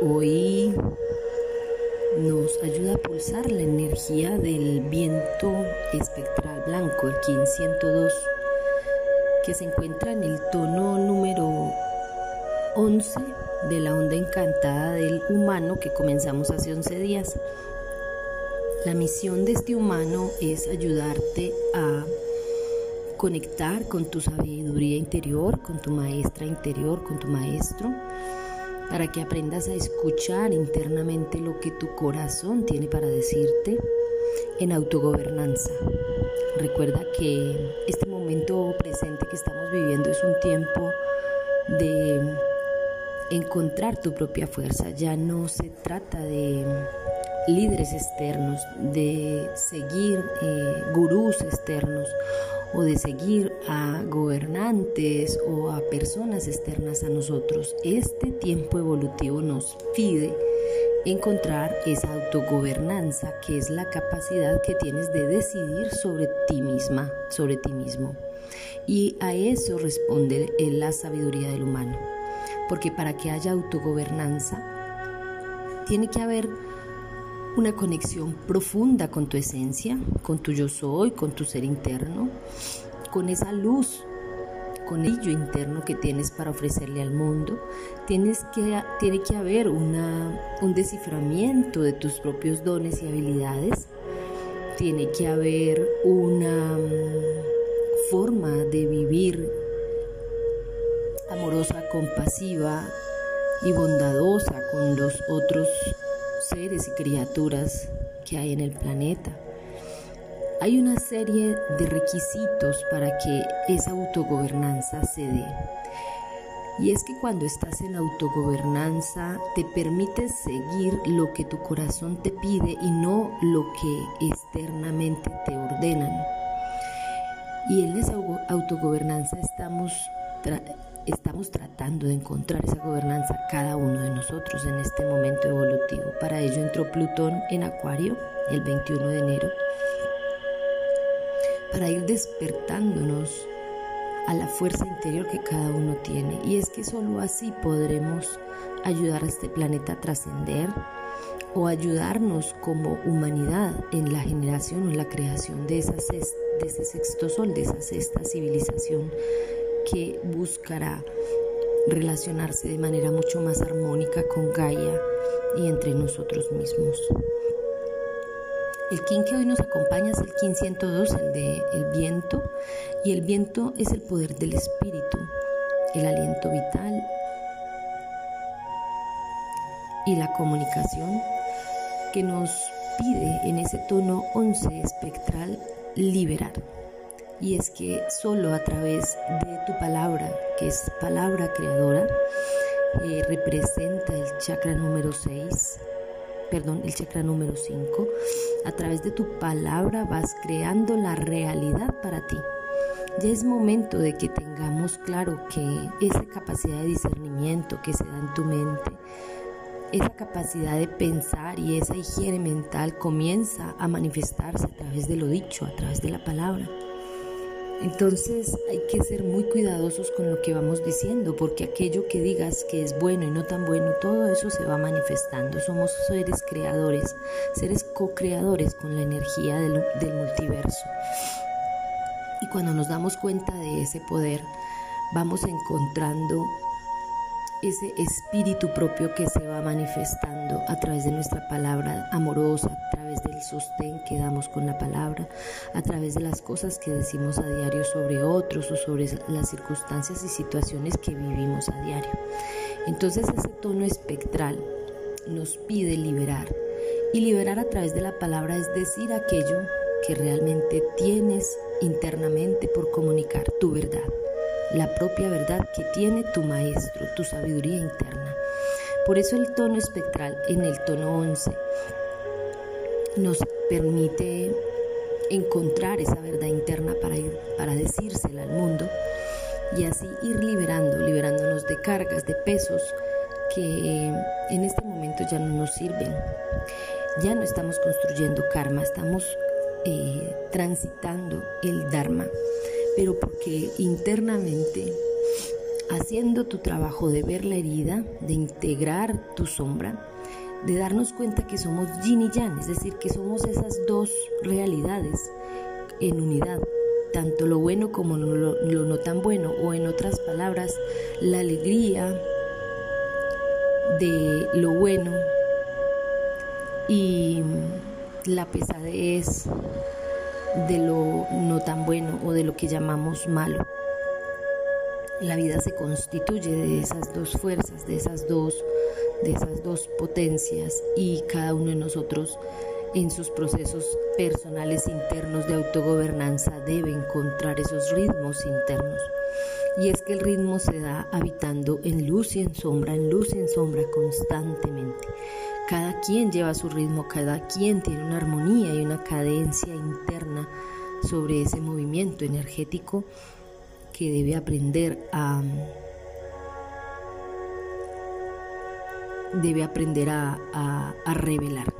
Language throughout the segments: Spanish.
hoy nos ayuda a pulsar la energía del viento espectral blanco, el 1502, que se encuentra en el tono número 11 de la onda encantada del humano que comenzamos hace 11 días. La misión de este humano es ayudarte a conectar con tu sabiduría interior, con tu maestra interior, con tu maestro, para que aprendas a escuchar internamente lo que tu corazón tiene para decirte en autogobernanza. Recuerda que este momento presente que estamos viviendo es un tiempo de encontrar tu propia fuerza. Ya no se trata de líderes externos, de seguir eh, gurús externos o de seguir a gobernantes o a personas externas a nosotros. Este tiempo evolutivo nos pide encontrar esa autogobernanza que es la capacidad que tienes de decidir sobre ti misma, sobre ti mismo. Y a eso responde la sabiduría del humano. Porque para que haya autogobernanza, tiene que haber una conexión profunda con tu esencia, con tu yo soy, con tu ser interno, con esa luz, con el yo interno que tienes para ofrecerle al mundo. Tienes que, tiene que haber un desciframiento de tus propios dones y habilidades. Tiene que haber una mm, forma de vivir amorosa, compasiva y bondadosa con los otros seres y criaturas que hay en el planeta. Hay una serie de requisitos para que esa autogobernanza se dé. Y es que cuando estás en autogobernanza te permites seguir lo que tu corazón te pide y no lo que externamente te ordenan. Y en esa autogobernanza estamos estamos tratando de encontrar esa gobernanza cada uno de nosotros en este momento evolutivo. Para ello entró Plutón en Acuario el 21 de enero para ir despertándonos a la fuerza interior que cada uno tiene. Y es que solo así podremos ayudar a este planeta a trascender o ayudarnos como humanidad en la generación o en la creación de, esa de ese sexto sol, de esa sexta civilización que buscará relacionarse de manera mucho más armónica con Gaia y entre nosotros mismos. El kin que hoy nos acompaña es el kin 102, el de el viento, y el viento es el poder del espíritu, el aliento vital y la comunicación que nos pide en ese tono 11 espectral liberar y es que solo a través de tu palabra, que es palabra creadora, eh, representa el chakra número 6, perdón, el chakra número 5, a través de tu palabra vas creando la realidad para ti. Ya es momento de que tengamos claro que esa capacidad de discernimiento que se da en tu mente, esa capacidad de pensar y esa higiene mental comienza a manifestarse a través de lo dicho, a través de la palabra. Entonces hay que ser muy cuidadosos con lo que vamos diciendo, porque aquello que digas que es bueno y no tan bueno, todo eso se va manifestando. Somos seres creadores, seres co-creadores con la energía del, del multiverso. Y cuando nos damos cuenta de ese poder, vamos encontrando ese espíritu propio que se va manifestando a través de nuestra palabra amorosa, través del sostén que damos con la palabra, a través de las cosas que decimos a diario sobre otros o sobre las circunstancias y situaciones que vivimos a diario. Entonces ese tono espectral nos pide liberar y liberar a través de la palabra es decir aquello que realmente tienes internamente por comunicar tu verdad la propia verdad que tiene tu maestro, tu sabiduría interna. Por eso el tono espectral en el tono 11 nos permite encontrar esa verdad interna para, ir, para decírsela al mundo y así ir liberando, liberándonos de cargas, de pesos que en este momento ya no nos sirven. Ya no estamos construyendo karma, estamos eh, transitando el Dharma pero porque internamente haciendo tu trabajo de ver la herida, de integrar tu sombra, de darnos cuenta que somos yin y yang, es decir, que somos esas dos realidades en unidad, tanto lo bueno como lo, no tan bueno, o en otras palabras, la alegría de lo bueno y la pesadez de lo no tan bueno o de lo que llamamos malo. La vida se constituye de esas dos fuerzas, de esas dos, de esas dos potencias y cada uno de nosotros en sus procesos personales internos de autogobernanza debe encontrar esos ritmos internos. Y es que el ritmo se da habitando en luz y en sombra, en luz y en sombra constantemente. Cada quien lleva su ritmo, cada quien tiene una armonía y una cadencia interna sobre ese movimiento energético que debe aprender a debe aprender a, a revelar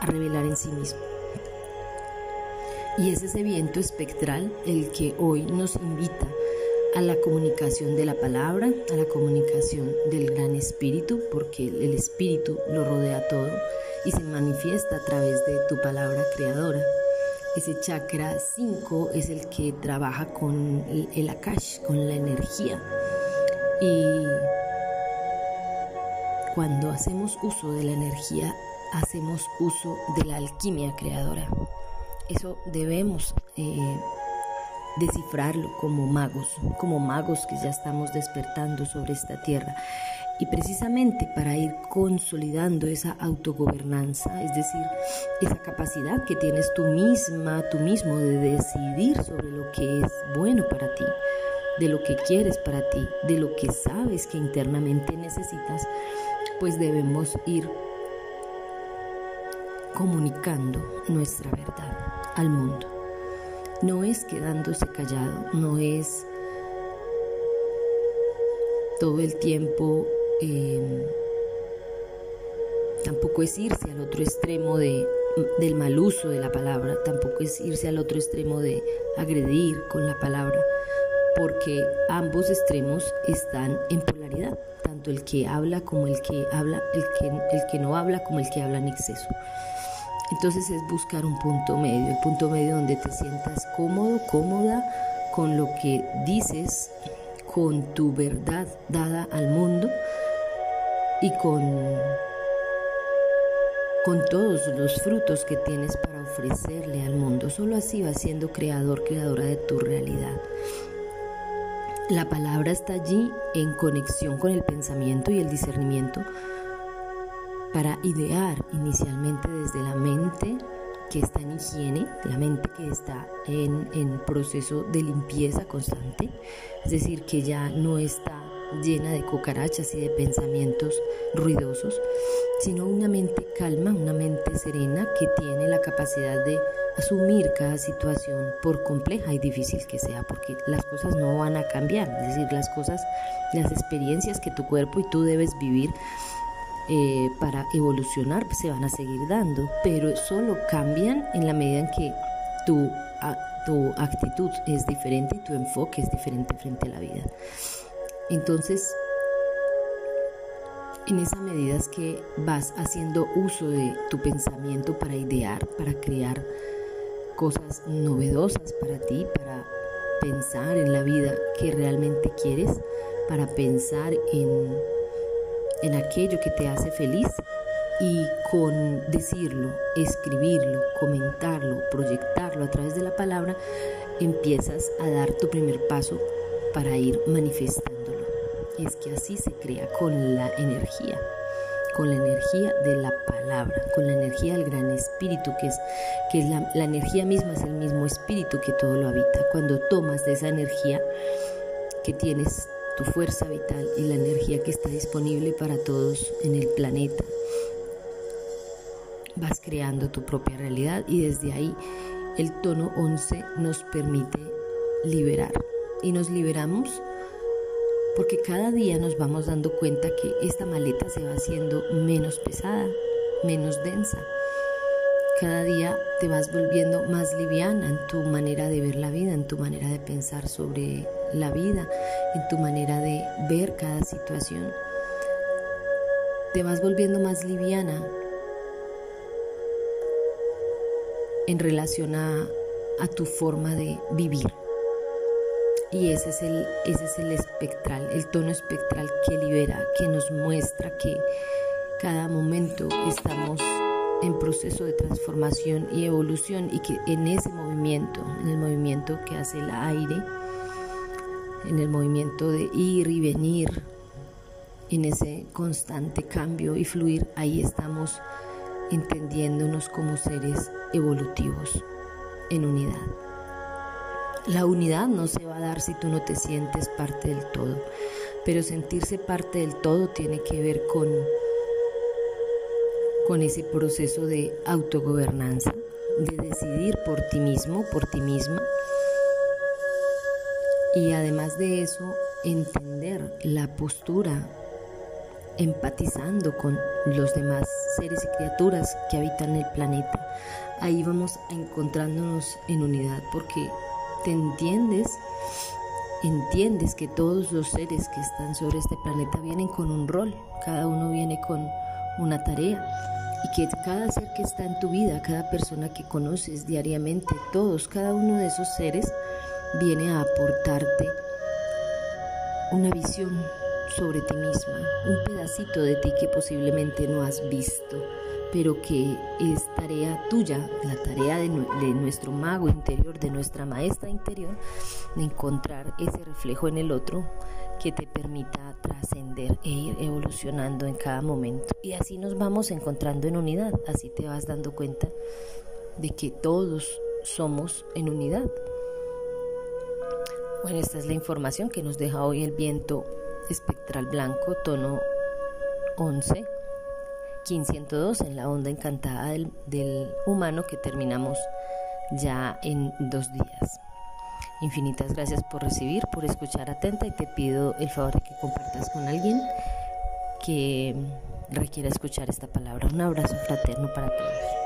a revelar en sí mismo. Y es ese viento espectral el que hoy nos invita a la comunicación de la palabra, a la comunicación del gran espíritu, porque el espíritu lo rodea todo y se manifiesta a través de tu palabra creadora. Ese chakra 5 es el que trabaja con el akash, con la energía. Y cuando hacemos uso de la energía hacemos uso de la alquimia creadora. Eso debemos eh, descifrarlo como magos, como magos que ya estamos despertando sobre esta tierra. Y precisamente para ir consolidando esa autogobernanza, es decir, esa capacidad que tienes tú misma, tú mismo de decidir sobre lo que es bueno para ti, de lo que quieres para ti, de lo que sabes que internamente necesitas, pues debemos ir comunicando nuestra verdad al mundo. No es quedándose callado, no es todo el tiempo, em, tampoco es irse al otro extremo de, del mal uso de la palabra, tampoco es irse al otro extremo de agredir con la palabra, porque ambos extremos están en polaridad, tanto el que habla como el que habla, el que, el que no habla como el que habla en exceso. Entonces es buscar un punto medio, el punto medio donde te sientas cómodo, cómoda con lo que dices, con tu verdad dada al mundo y con, con todos los frutos que tienes para ofrecerle al mundo. Solo así vas siendo creador, creadora de tu realidad. La palabra está allí en conexión con el pensamiento y el discernimiento para idear inicialmente desde la mente que está en higiene, la mente que está en, en, proceso de limpieza constante, es decir, que ya no está llena de cucarachas y de pensamientos ruidosos, sino una mente calma, una mente serena que tiene la capacidad de asumir cada situación por compleja y difícil que sea, porque las cosas no van a cambiar, es decir, las cosas, las experiencias que tu cuerpo y tú debes vivir eh, para evolucionar se van a seguir dando, pero solo cambian en la medida en que tu, tu actitud es diferente y tu enfoque es diferente frente a la vida. Entonces, en esa medida es que vas haciendo uso de tu pensamiento para idear, para crear cosas novedosas para ti, para pensar en la vida que realmente quieres, para pensar en en aquello que te hace feliz y con decirlo, escribirlo, comentarlo, proyectarlo a través de la palabra, empiezas a dar tu primer paso para ir manifestándolo. Es que así se crea con la energía, con la energía de la palabra, con la energía del gran espíritu, que es, que es la, la energía misma, es el mismo espíritu que todo lo habita. Cuando tomas de esa energía que tienes tu fuerza vital y la energía que está disponible para todos en el planeta. Vas creando tu propia realidad y desde ahí el tono 11 nos permite liberar. Y nos liberamos porque cada día nos vamos dando cuenta que esta maleta se va haciendo menos pesada, menos densa. Cada día te vas volviendo más liviana en tu manera de ver la vida, en tu manera de pensar sobre la vida, en tu manera de ver cada situación. Te vas volviendo más liviana en relación a, tu forma de vivir. Y ese es, el, ese es el espectral, el tono espectral que libera, que nos muestra que cada momento estamos en proceso de transformación y evolución y que en ese movimiento, en el movimiento que hace el aire, en el movimiento de ir y venir, en ese constante cambio y fluir, ahí estamos entendiéndonos como seres evolutivos en unidad. La unidad no se va a dar si tú no te sientes parte del todo, pero sentirse parte del todo tiene que ver con con ese proceso de autogobernanza, de decidir por ti mismo, por ti misma. Y además de eso, entender la postura, empatizando con los demás seres y criaturas que habitan el planeta. Ahí vamos encontrándonos en unidad porque te entiendes, entiendes que todos los seres que están sobre este planeta vienen con un rol, cada uno viene con una tarea. Y que cada ser que está en tu vida, cada persona que conoces diariamente, todos, cada uno de esos seres viene a aportarte una visión sobre ti misma, un pedacito de ti que posiblemente no has visto, pero que es tarea tuya, la tarea de, nuestro mago interior, de nuestra maestra interior, de encontrar ese reflejo en el otro que te permita trascender e ir evolucionando en cada momento. Y así nos vamos encontrando en unidad, así te vas dando cuenta de que todos somos en unidad. Bueno, esta es la información que nos deja hoy el viento espectral blanco, tono 11, 1502 en la onda encantada del, del humano que terminamos ya en dos días. Infinitas gracias por recibir, por escuchar atenta y te pido el favor de que compartas con alguien que requiera escuchar esta palabra. Un abrazo fraterno para todos.